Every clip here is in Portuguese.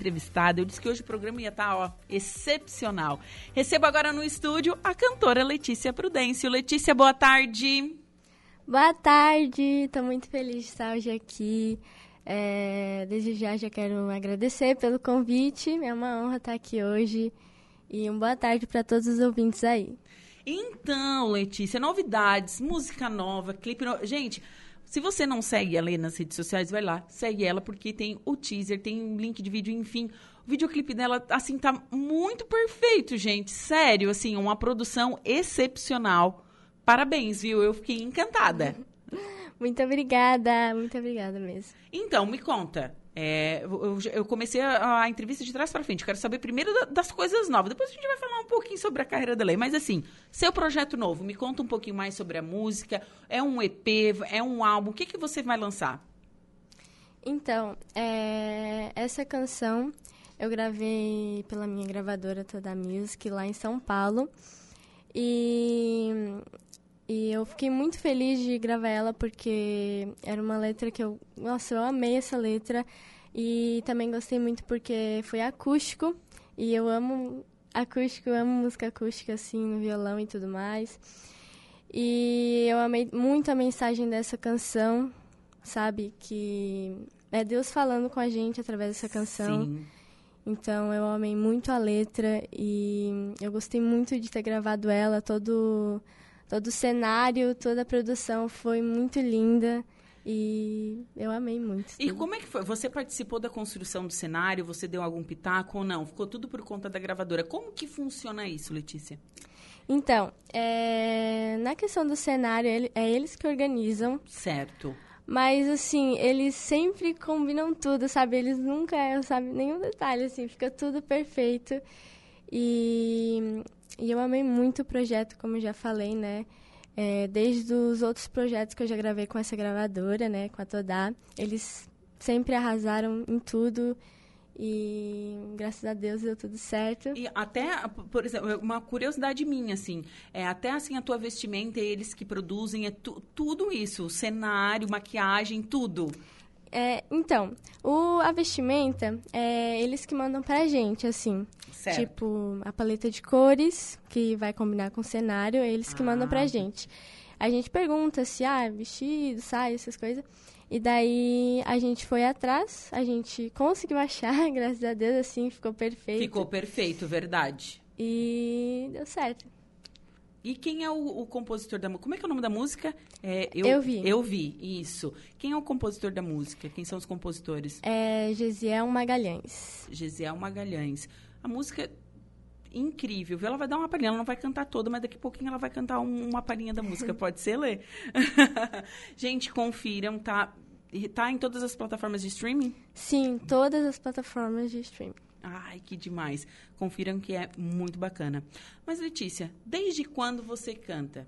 entrevistada. Eu disse que hoje o programa ia estar, ó, excepcional. Recebo agora no estúdio a cantora Letícia Prudêncio. Letícia, boa tarde. Boa tarde, estou muito feliz de estar hoje aqui. É, desde já já quero agradecer pelo convite, é uma honra estar aqui hoje. E uma boa tarde para todos os ouvintes aí. Então, Letícia, novidades, música nova, clipe novo. Gente, se você não segue ela aí nas redes sociais, vai lá, segue ela, porque tem o teaser, tem um link de vídeo, enfim. O videoclipe dela, assim, tá muito perfeito, gente. Sério, assim, uma produção excepcional. Parabéns, viu? Eu fiquei encantada. Muito obrigada, muito obrigada mesmo. Então, me conta. É, eu, eu, comecei a, a, entrevista de trás para frente. Quero saber primeiro da, das coisas novas. Depois a gente vai falar um pouquinho sobre a carreira da Lei. Mas assim, seu projeto novo, me conta um pouquinho mais sobre a música. É um EP? É um álbum? O que, que você vai lançar? Então, é, essa canção eu gravei pela minha gravadora Toda Music lá em São Paulo. E e eu fiquei muito feliz de gravar ela porque era uma letra que eu. Nossa, eu amei essa letra. E também gostei muito porque foi acústico. E eu amo acústico, eu amo música acústica, assim, no violão e tudo mais. E eu amei muito a mensagem dessa canção, sabe? Que é Deus falando com a gente através dessa canção. Sim. Então eu amei muito a letra e eu gostei muito de ter gravado ela, todo todo o cenário, toda a produção foi muito linda. E eu amei muito. E tudo. como é que foi? Você participou da construção do cenário? Você deu algum pitaco ou não? Ficou tudo por conta da gravadora. Como que funciona isso, Letícia? Então, é... na questão do cenário, é eles que organizam. Certo. Mas, assim, eles sempre combinam tudo, sabe? Eles nunca sabe? Nenhum detalhe, assim, fica tudo perfeito. E e eu amei muito o projeto, como já falei, né? É, desde os outros projetos que eu já gravei com essa gravadora, né? Com a Todá. Eles sempre arrasaram em tudo. E graças a Deus deu tudo certo. E até, por exemplo, uma curiosidade minha, assim, é até assim a tua vestimenta, eles que produzem, é tu, tudo isso, cenário, maquiagem, tudo. É, então, o, a vestimenta, é eles que mandam pra gente, assim. Certo. Tipo, a paleta de cores, que vai combinar com o cenário, é eles que ah. mandam pra gente. A gente pergunta se, ah, vestido, saia, essas coisas. E daí a gente foi atrás, a gente conseguiu achar, graças a Deus, assim, ficou perfeito. Ficou perfeito, verdade. E deu certo. E quem é o, o, compositor da música? Como é que é o nome da música? É, eu, eu vi. Eu vi, isso. Quem é o compositor da música? Quem são os compositores? É Gesiel Magalhães. Gesiel Magalhães. A música é incrível. Ela vai dar uma palhinha, ela não vai cantar toda, mas daqui a pouquinho ela vai cantar um, uma palhinha da música. Pode ser, Lê? Gente, confiram, tá? Tá em todas as plataformas de streaming? Sim, todas as plataformas de streaming. Ai, que demais. Confiram que é muito bacana. Mas, Letícia, desde quando você canta?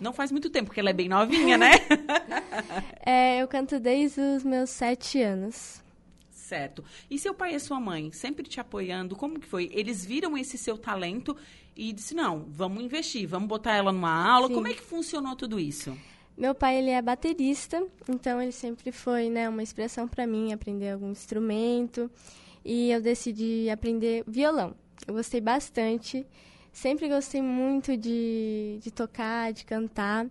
Não faz muito tempo, porque ela é bem novinha, né? é, eu canto desde os meus sete anos. Certo. E seu pai e sua mãe sempre te apoiando? Como que foi? Eles viram esse seu talento e disse não, vamos investir, vamos botar ela numa aula. Sim. Como é que funcionou tudo isso? Meu pai ele é baterista, então ele sempre foi, né, uma inspiração para mim aprender algum instrumento e eu decidi aprender violão. Eu gostei bastante, sempre gostei muito de, de tocar, de cantar.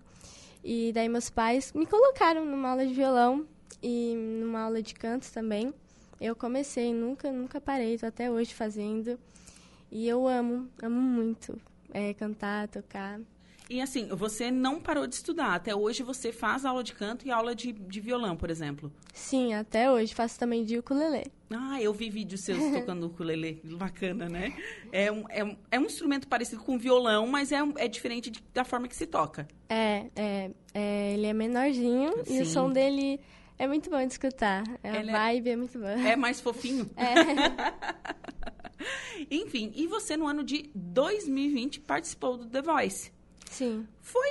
E daí meus pais me colocaram numa aula de violão e numa aula de canto também. Eu comecei, nunca, nunca parei, tô até hoje fazendo. E eu amo, amo muito é, cantar, tocar. E assim, você não parou de estudar. Até hoje você faz aula de canto e aula de, de violão, por exemplo. Sim, até hoje. Faço também de ukulele. Ah, eu vi vídeos seus tocando ukulele. Bacana, né? É um, é, um, é um instrumento parecido com violão, mas é, é diferente de, da forma que se toca. É, é, é ele é menorzinho Sim. e o som dele é muito bom de escutar. É, a é vibe é, é muito boa. É mais fofinho? É. Enfim, e você no ano de 2020 participou do The Voice. Sim. Foi,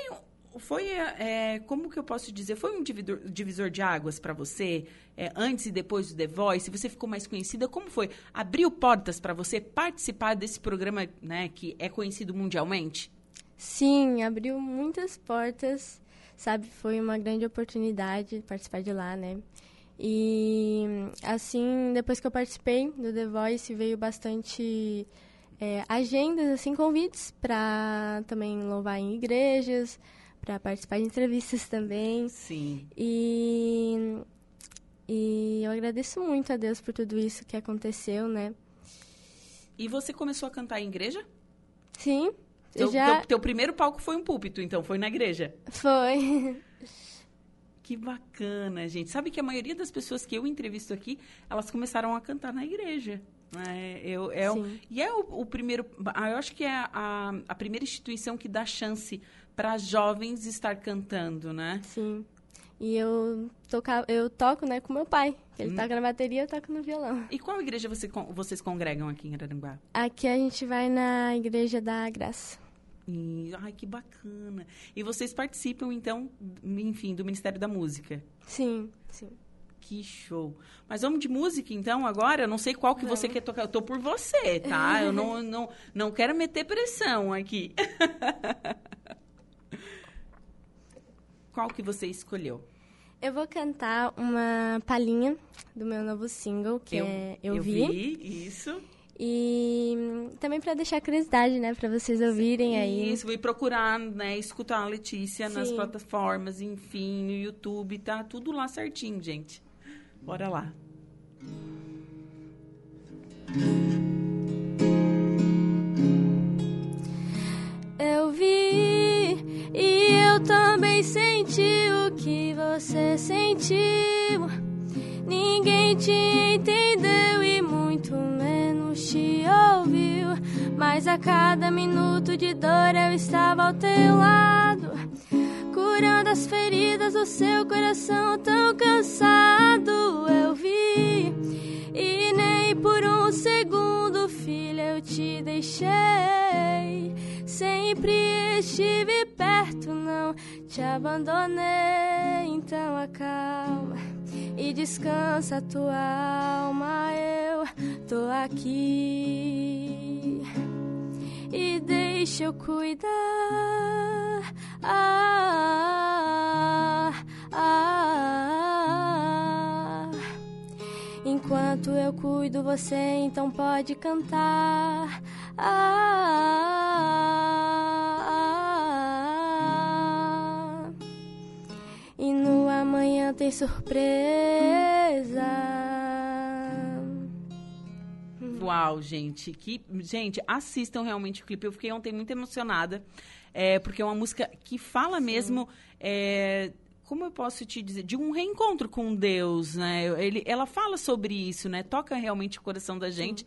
foi é, como que eu posso dizer? Foi um divisor, divisor de águas para você, é, antes e depois do The Voice? Você ficou mais conhecida? Como foi? Abriu portas para você participar desse programa, né, que é conhecido mundialmente? Sim, abriu muitas portas, sabe? Foi uma grande oportunidade participar de lá, né? E assim, depois que eu participei do The Voice, veio bastante é, agendas, assim, convites para também louvar em igrejas, para participar de entrevistas também. Sim. E, e eu agradeço muito a Deus por tudo isso que aconteceu, né? E você começou a cantar em igreja? Sim. Teu, já... teu, teu primeiro palco foi um púlpito, então, foi na igreja? Foi. Que bacana, gente. Sabe que a maioria das pessoas que eu entrevisto aqui, elas começaram a cantar na igreja. É, eu, é o, e é o, o, primeiro. Ah, eu acho que é a, a primeira instituição que dá chance para jovens estar cantando, né? Sim. E eu, toca, eu toco né, com meu pai. Ele hum. toca na bateria eu toco no violão. E qual igreja você, vocês congregam aqui em Araranguá? Aqui a gente vai na Igreja da Graça. E, ai, que bacana. E vocês participam, então, enfim, do Ministério da Música? Sim, sim. Que show. Mas vamos de música, então, agora? Eu não sei qual que vamos. você quer tocar. Eu tô por você, tá? Eu não, não, não quero meter pressão aqui. qual que você escolheu? Eu vou cantar uma palhinha do meu novo single, que eu, é Eu, eu Vi. vi. Isso. E também para deixar curiosidade, né, para vocês ouvirem Sim, aí. Isso, e procurar, né, escutar a Letícia Sim. nas plataformas, enfim, no YouTube, tá tudo lá certinho, gente. Bora lá. Eu vi e eu também senti o que você sentiu. Ninguém te entendeu e muito menos te ouviu. Mas a cada minuto de dor eu estava ao teu lado, curando as feridas do seu coração tão cansado. Eu vi e nem por um segundo, filha, eu te deixei. Sempre estive perto, não te abandonei. Então acalma e descansa tua alma. Eu tô aqui e deixa eu cuidar. Ah, ah, ah. Enquanto eu cuido, você então pode cantar. Ah, e no amanhã tem surpresa. Uau, gente, que gente, assistam realmente o clipe. Eu fiquei ontem muito emocionada, é, porque é uma música que fala Sim. mesmo, é, como eu posso te dizer, de um reencontro com Deus, né? Ele, ela fala sobre isso, né? Toca realmente o coração da gente.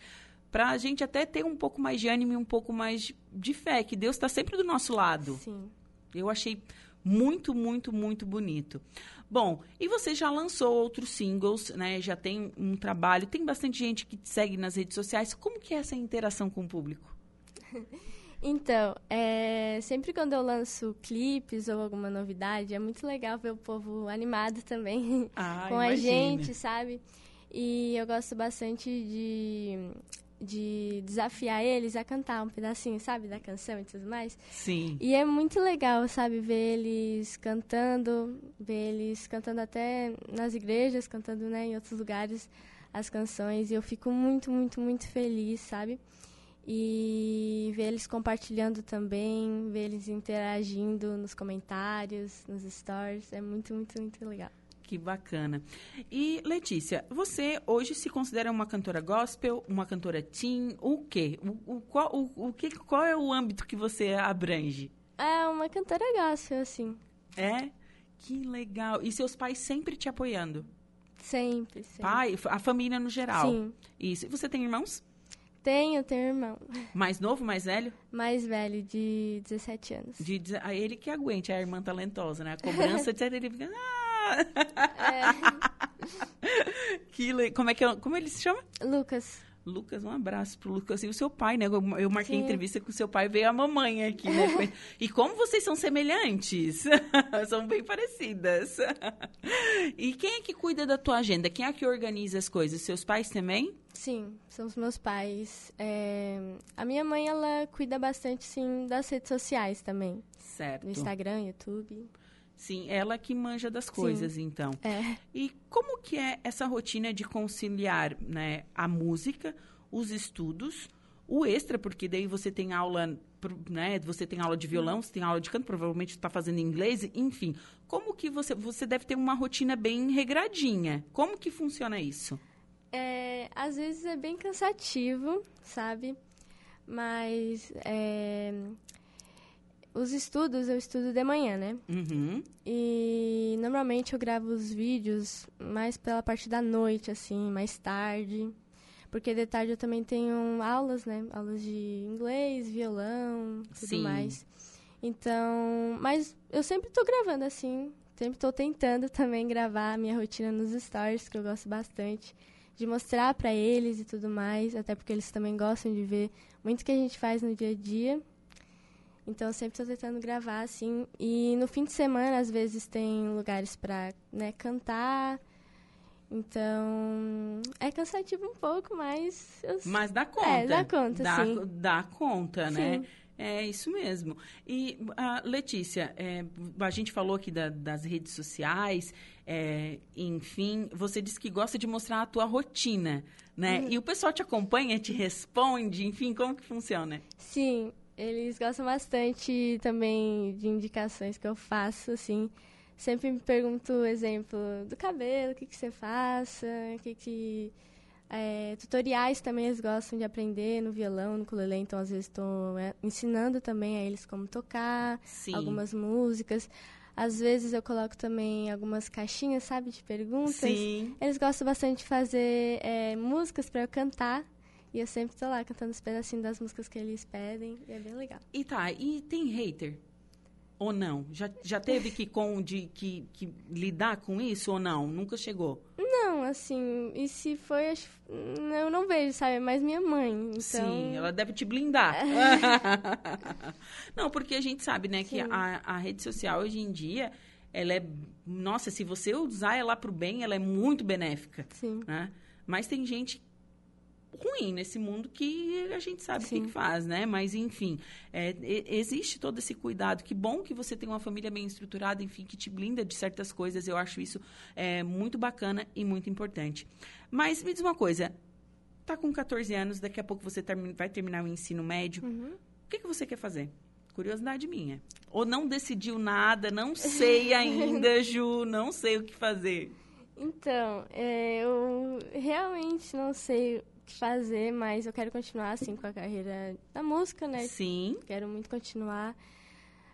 Para a gente até ter um pouco mais de ânimo e um pouco mais de fé, que Deus está sempre do nosso lado. Sim. Eu achei muito, muito, muito bonito. Bom, e você já lançou outros singles, né? Já tem um trabalho, tem bastante gente que te segue nas redes sociais. Como que é essa interação com o público? Então, é, sempre quando eu lanço clipes ou alguma novidade, é muito legal ver o povo animado também ah, com imagine. a gente, sabe? E eu gosto bastante de de desafiar eles a cantar um pedacinho, sabe, da canção e tudo mais. Sim. E é muito legal, sabe, ver eles cantando, ver eles cantando até nas igrejas, cantando, né, em outros lugares as canções. E eu fico muito, muito, muito feliz, sabe? E ver eles compartilhando também, ver eles interagindo nos comentários, nos stories, é muito, muito, muito legal. Que bacana. E, Letícia, você hoje se considera uma cantora gospel, uma cantora teen, o quê? O, o, qual, o, o que, qual é o âmbito que você abrange? É uma cantora gospel, assim. É? Que legal. E seus pais sempre te apoiando? Sempre, sempre. Pai, a família no geral? Sim. Isso. E você tem irmãos? Tenho, tenho irmão. Mais novo, mais velho? Mais velho, de 17 anos. De, ele que aguente a irmã talentosa, né? A cobrança, etc. Ele fica... Ah, é. que, como é que é, como ele se chama? Lucas. Lucas, um abraço pro Lucas e o seu pai, né? Eu, eu marquei Sim. entrevista com o seu pai, veio a mamãe aqui, né? e como vocês são semelhantes? são bem parecidas. e quem é que cuida da tua agenda? Quem é que organiza as coisas? Seus pais também? Sim, são os meus pais. É... A minha mãe, ela cuida bastante, sim, das redes sociais também. Certo. No Instagram, YouTube. Sim, ela que manja das coisas, Sim. então. É. E como que é essa rotina de conciliar né, a música, os estudos, o extra, porque daí você tem aula, né? Você tem aula de violão, você tem aula de canto, provavelmente está fazendo inglês, enfim. Como que você. Você deve ter uma rotina bem regradinha. Como que funciona isso? É, às vezes é bem cansativo, sabe? Mas é, os estudos eu estudo de manhã, né? Uhum. E normalmente eu gravo os vídeos mais pela parte da noite, assim, mais tarde. Porque de tarde eu também tenho aulas, né? Aulas de inglês, violão, tudo Sim. mais. Então, mas eu sempre tô gravando assim. Sempre tô tentando também gravar a minha rotina nos stories, que eu gosto bastante. De mostrar pra eles e tudo mais. Até porque eles também gostam de ver muito que a gente faz no dia a dia. Então, eu sempre tô tentando gravar, assim. E no fim de semana, às vezes, tem lugares pra né, cantar. Então, é cansativo um pouco, mas... Eu... Mas dá conta. É, dá conta, dá, sim. Dá conta, né? Sim. É isso mesmo. E, ah, Letícia, é, a gente falou aqui da- das redes sociais, é, enfim, você disse que gosta de mostrar a tua rotina, né? Uhum. E o pessoal te acompanha, te responde, enfim, como que funciona? Sim, eles gostam bastante também de indicações que eu faço, assim. Sempre me pergunto, exemplo, do cabelo, o que, que você faça, o que que... é, tutoriais também eles gostam de aprender no violão, no ukulele, então às vezes estou ensinando também a eles como tocar, Sim. algumas músicas. Às vezes eu coloco também algumas caixinhas, sabe, de perguntas. Sim. Eles gostam bastante de fazer é, músicas para eu cantar. E eu sempre tô lá cantando os pedacinhos das músicas que eles pedem. E é bem legal. E tá, e tem hater? Ou não? Já, já teve que, com, de, que, que lidar com isso ou não? Nunca chegou? Não, assim, e se foi, acho, eu não vejo, sabe? É mais minha mãe. Então, Sim, ela deve te blindar. Não, porque a gente sabe, né, que Sim. a, a rede social hoje em dia, ela é. Nossa, se você usar ela pro bem, ela é muito benéfica. Sim, Né? Mas tem gente ruim nesse mundo que a gente sabe o que, faz, né? Mas, enfim, é, existe todo esse cuidado. Que bom que você tem uma família bem estruturada, enfim, que te blinda de certas coisas. Eu acho isso é, muito bacana e muito importante. Mas me diz uma coisa. Tá com 14 anos, daqui a pouco você vai terminar o ensino médio. Uhum. O que, que você quer fazer? Curiosidade minha. Ou não decidiu nada, não sei ainda, Ju, não sei o que fazer. Então, é, eu realmente não sei que fazer, mas eu quero continuar, assim, com a carreira da música, né? Sim. Quero muito continuar.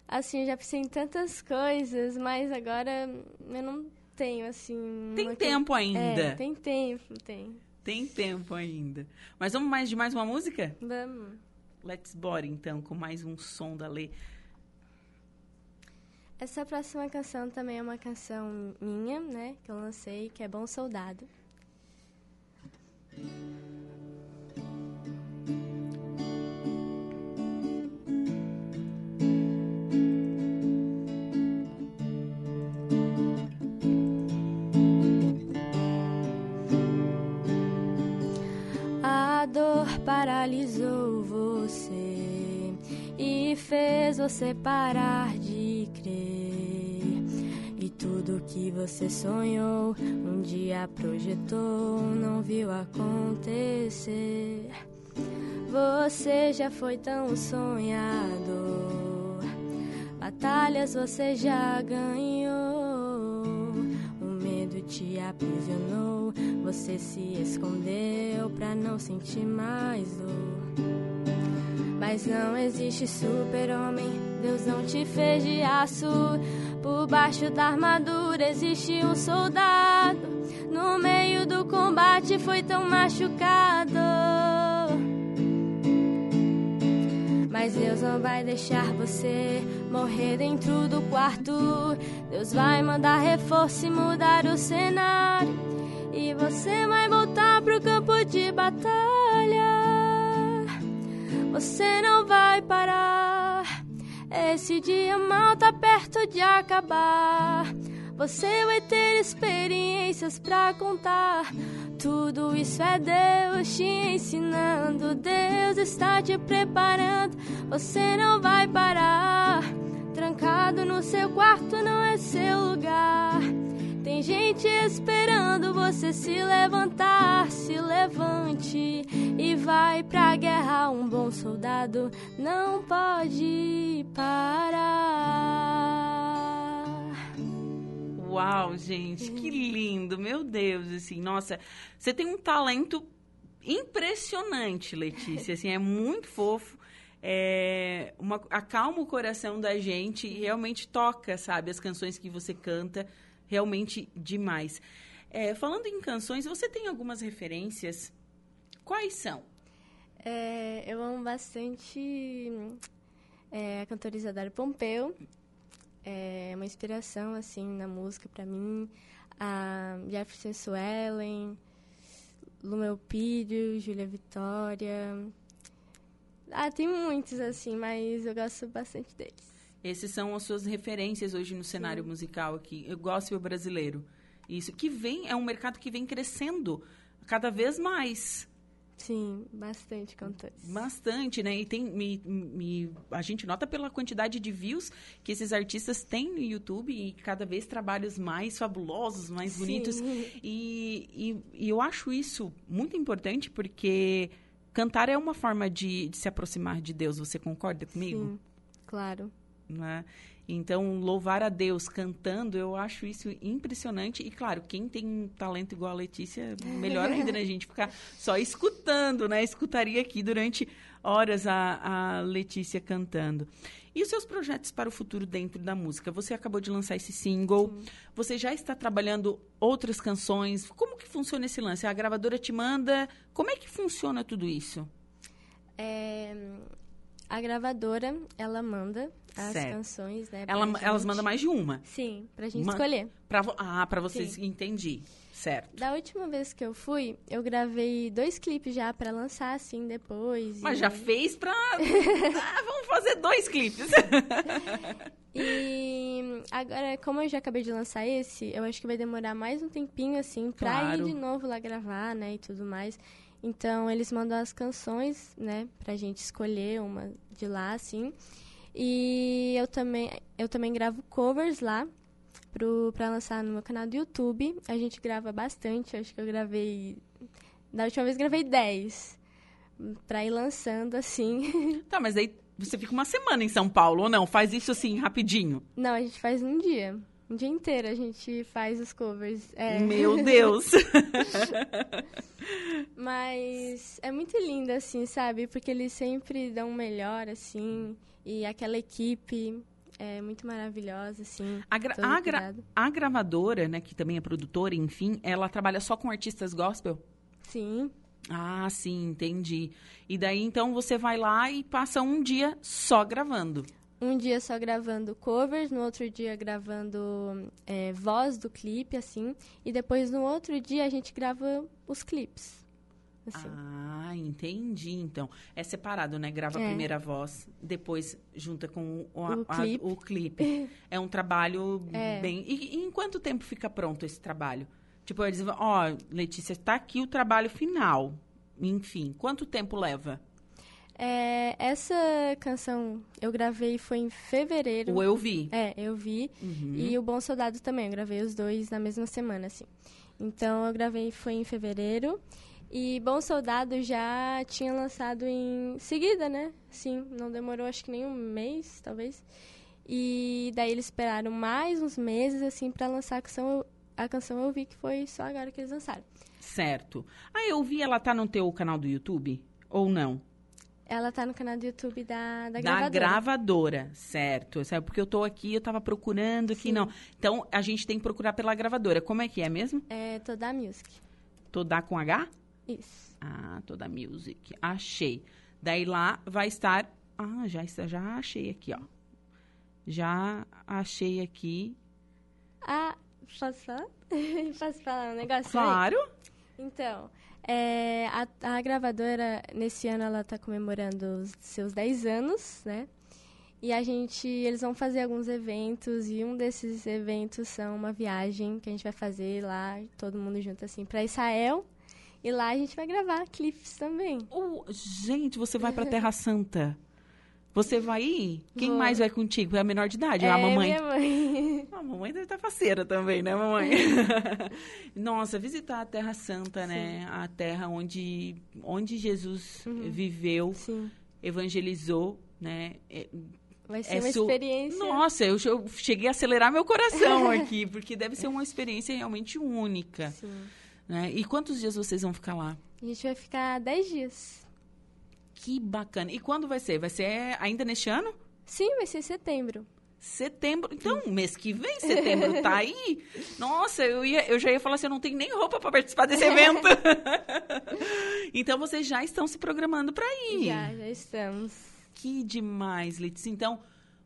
Assim, eu já pensei em tantas coisas, mas agora eu não tenho, assim... Tem uma tempo ainda. É, tem tempo, tem. Tem tempo ainda. Mas vamos mais de mais uma música? Vamos. Let's bora, então, com mais um som da Lê. Essa próxima canção também é uma canção minha, né? Que eu lancei, que é Bom Soldado. Você parar de crer. E tudo que você sonhou, um dia projetou, não viu acontecer. Você já foi tão sonhador, batalhas você já ganhou. O medo te aprisionou, você se escondeu pra não sentir mais dor. Mas não existe super-homem, Deus não te fez de aço. Por baixo da armadura existe um soldado. No meio do combate foi tão machucado. Mas Deus não vai deixar você morrer dentro do quarto. Deus vai mandar reforço e mudar o cenário. E você vai voltar pro campo de batalha. Você não vai parar. Esse dia mal tá perto de acabar. Você vai ter experiências pra contar. Tudo isso é Deus te ensinando. Deus está te preparando. Você não vai parar. Trancado no seu quarto não é seu lugar. Tem gente esperando você se levantar. Se levante e vai pra guerra. Um bom soldado não pode parar. Uau, gente, que lindo, meu Deus, assim, nossa, você tem um talento impressionante, Letícia, assim, é muito fofo, é, uma, acalma o coração da gente e realmente toca, sabe, as canções que você canta, realmente demais. É, falando em canções, você tem algumas referências? Quais são? É, eu amo bastante é, a cantora Isadora Pompeu. É uma inspiração, assim, na música para mim. A Jefferson Suellen, Lumeu Pírio, Júlia Vitória. Ah, tem muitos, assim, mas eu gosto bastante deles. Esses são as suas referências hoje no cenário Sim. musical aqui, o gospel brasileiro. Isso que vem é um mercado que vem crescendo cada vez mais. Sim, bastante cantores. Bastante, né? E tem me, me, a gente nota pela quantidade de views que esses artistas têm no YouTube e cada vez trabalhos mais fabulosos, mais Sim. bonitos. E, e, e, eu acho isso muito importante porque cantar é uma forma de, de se aproximar de Deus. Você concorda comigo? Sim, claro. Né? Então, louvar a Deus cantando, eu acho isso impressionante. E, claro, quem tem um talento igual a Letícia, melhor ainda, né? A gente ficar só escutando, né? Escutaria aqui durante horas a, a Letícia cantando. E os seus projetos para o futuro dentro da música? Você acabou de lançar esse single. Sim. Você já está trabalhando outras canções. Como que funciona esse lance? A gravadora te manda? Como é que funciona tudo isso? É, a gravadora, ela manda as certo. canções, né? Ela, elas mandam mais de uma? Sim, pra gente escolher. Pra, ah, pra vocês, Sim. entendi. Certo. Da última vez que eu fui, eu gravei dois clipes já para lançar assim depois. Mas e... já fez pra. ah, vamos fazer dois clipes. e agora, como eu já acabei de lançar esse, eu acho que vai demorar mais um tempinho assim pra claro. ir de novo lá gravar, né? E tudo mais. Então, eles mandam as canções, né, pra gente escolher uma de lá, assim. E eu também, eu também gravo covers lá pro, pra lançar no meu canal do YouTube. A gente grava bastante, acho que eu gravei. Da última vez gravei 10. Pra ir lançando assim. Tá, mas aí você fica uma semana em São Paulo, ou não? Faz isso assim, rapidinho? Não, a gente faz um dia. Um dia inteiro a gente faz os covers. É. Meu Deus! Mas é muito lindo, assim, sabe? Porque eles sempre dão o melhor, assim. E aquela equipe é muito maravilhosa, assim. A, gra a, gra a, gravadora, né, que também é produtora, enfim, ela trabalha só com artistas gospel? Sim. Ah, sim, entendi. E daí, então, você vai lá e passa um dia só gravando um dia só gravando covers, no outro dia gravando é, voz do clipe, assim, e depois no outro dia a gente grava os clipes. Assim. Ah, entendi. Então, é separado, né? Grava é. a primeira voz, depois junta com o, o, a, clipe. o clipe. é um trabalho é. bem. E, e, em quanto tempo fica pronto esse trabalho? Tipo, eles vão, ó, oh, Letícia, está aqui o trabalho final. Enfim, quanto tempo leva? É, essa canção eu gravei foi em fevereiro. O Eu Vi. É, Eu Vi. Uhum. E o Bom Soldado também. Eu gravei os dois na mesma semana, assim. Então, eu gravei foi em fevereiro. E Bom Soldado já tinha lançado em seguida, né? Sim, não demorou acho que nem um mês, talvez. E daí eles esperaram mais uns meses, assim, para lançar a canção. A canção eu vi que foi só agora que eles lançaram. Certo. Ah, eu vi, ela tá no teu canal do YouTube? Ou não? Ela tá no canal do YouTube da, da, gravadora. Da gravadora, certo. Sabe, porque eu tô aqui, eu tava procurando aqui, Sim. não. Então, a gente tem que procurar pela gravadora. Como é que é mesmo? É Toda Music. Toda com H? Isso. Ah, Toda Music. Achei. Daí lá vai estar... Ah, já, já achei aqui, ó. Já achei aqui. Ah, posso falar? posso falar um negócio Claro. Aí? Então... É, a, a, gravadora, nesse ano, ela está comemorando os seus 10 anos, né? E a gente, eles vão fazer alguns eventos e um desses eventos são uma viagem que a gente vai fazer lá, todo mundo junto assim, para Israel. E lá a gente vai gravar clipes também. Oh, gente, você vai para Terra Santa. Você vai ir? Quem Vou. mais vai contigo? É a menor de idade? é a mamãe? minha mãe. A mamãe deve estar faceira também, né, mamãe? Nossa, visitar a Terra Santa, né? A terra onde, onde Jesus Uhum. viveu, Sim. evangelizou, né? É- Vai ser é uma experiência. Nossa, eu, eu cheguei a acelerar meu coração aqui, porque deve ser uma experiência realmente única, Sim. né? E quantos dias vocês vão ficar lá? A gente vai ficar 10 dias. Que bacana. E quando vai ser? Vai ser ainda neste ano? Sim, vai ser em setembro. Setembro. Então, mês que vem, setembro tá aí. Nossa, eu, ia, eu já ia falar assim, eu não tenho nem roupa para participar desse evento. então, vocês já estão se programando para ir. Já, já estamos. Que demais, Letícia. Então,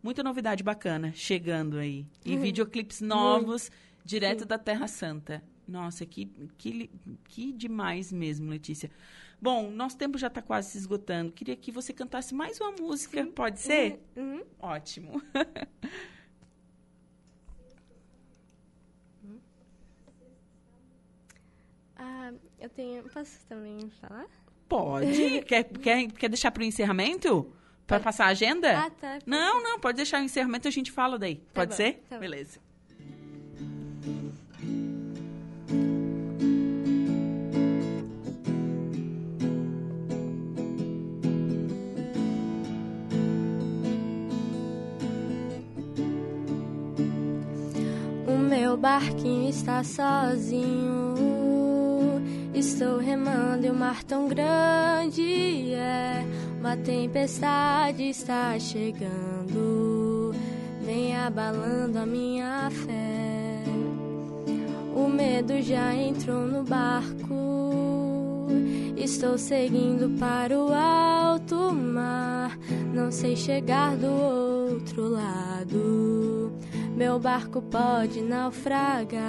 muita novidade bacana chegando aí. E Uhum. videoclipes novos, direto da Terra Santa. Nossa, que, que, que demais mesmo, Letícia. Bom, nosso tempo já está quase se esgotando. Queria que você cantasse mais uma música. Pode ser? Uhum. Ótimo. Ah, eu tenho. Posso também falar? Pode. quer, quer, quer deixar para o encerramento? Para passar a agenda? Ah, tá. Não, não, pode deixar o encerramento a gente fala daí. pode bom, ser? tá. Beleza. Barquinho está sozinho. Estou remando em um mar tão grande. É uma tempestade está chegando, vem abalando a minha fé. O medo já entrou no barco. Estou seguindo para o alto mar. Não sei chegar do outro lado. Meu barco pode naufragar.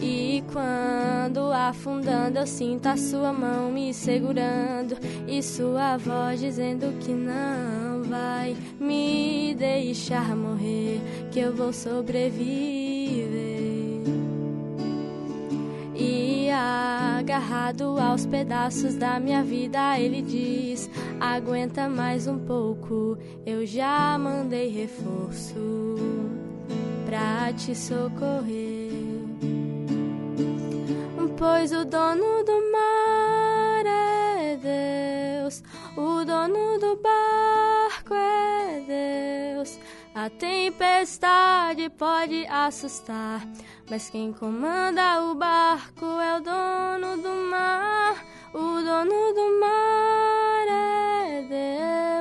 E quando afundando, eu sinto a sua mão me segurando e sua voz dizendo que não vai me deixar morrer, que eu vou sobreviver. Agarrado aos pedaços da minha vida, ele diz: Aguenta mais um pouco, eu já mandei reforço pra te socorrer. Pois o dono do mar é Deus, o dono do barco é Deus. A tempestade pode assustar, mas quem comanda o barco é o dono do mar. O dono do mar é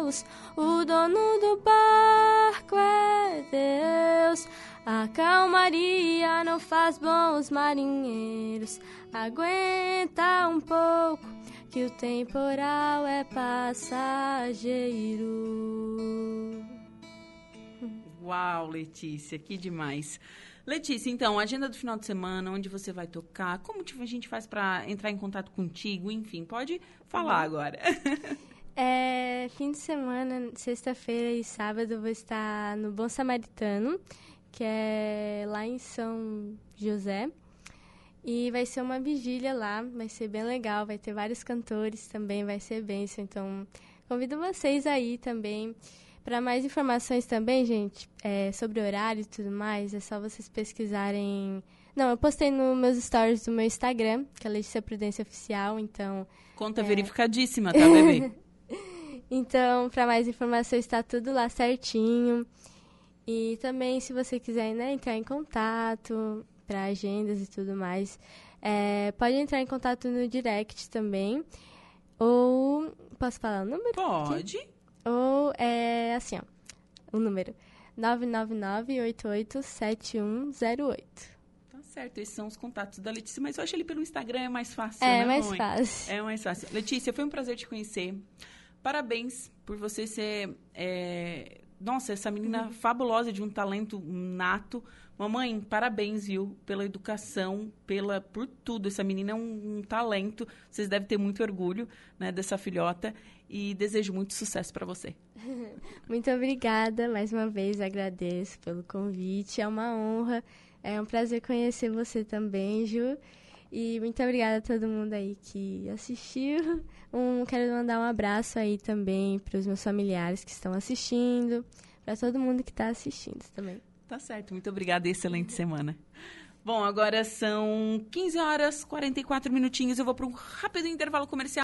Deus, o dono do barco é Deus. A calmaria não faz bons marinheiros. Aguenta um pouco, que o temporal é passageiro. Uau, Letícia, que demais. Letícia, então, agenda do final de semana, onde você vai tocar, como tipo, a gente faz para entrar em contato contigo, enfim, pode falar agora. É, fim de semana, sexta-feira e sábado, eu vou estar no Bom Samaritano, que é lá em São José. E vai ser uma vigília lá, vai ser bem legal, vai ter vários cantores também, vai ser bênção. Então, convido vocês aí também. Para mais informações também, gente, é, sobre horário e tudo mais, é só vocês pesquisarem. Não, eu postei nos meus stories do meu Instagram, que é Letícia Prudência Oficial, então Conta verificadíssima, tá, bebê? então, para mais informações, está tudo lá certinho. E também, se você quiser né, entrar em contato para agendas e tudo mais, é, pode entrar em contato no direct também. Ou. Posso falar o número? Pode. Ou é assim, ó. O número: 999-887108. Tá certo, esses são os contatos da Letícia, mas eu acho ele pelo Instagram é mais fácil, É né, mais mãe? fácil. É mais fácil. Letícia, foi um prazer te conhecer. Parabéns por você ser. é, Nossa, essa menina Uhum. fabulosa de um talento nato. Mamãe, parabéns, viu? Pela educação, pela por tudo. Essa menina é um, um talento. Vocês devem ter muito orgulho né, dessa filhota. E desejo muito sucesso para você. Muito obrigada, mais uma vez agradeço pelo convite, é uma honra, é um prazer conhecer você também, Ju. E muito obrigada a todo mundo aí que assistiu. Um, quero mandar um abraço aí também para os meus familiares que estão assistindo, para todo mundo que está assistindo também. Tá certo, muito obrigada e excelente semana. Bom, agora são 15 horas 44 minutinhos. Eu vou para um rápido intervalo comercial.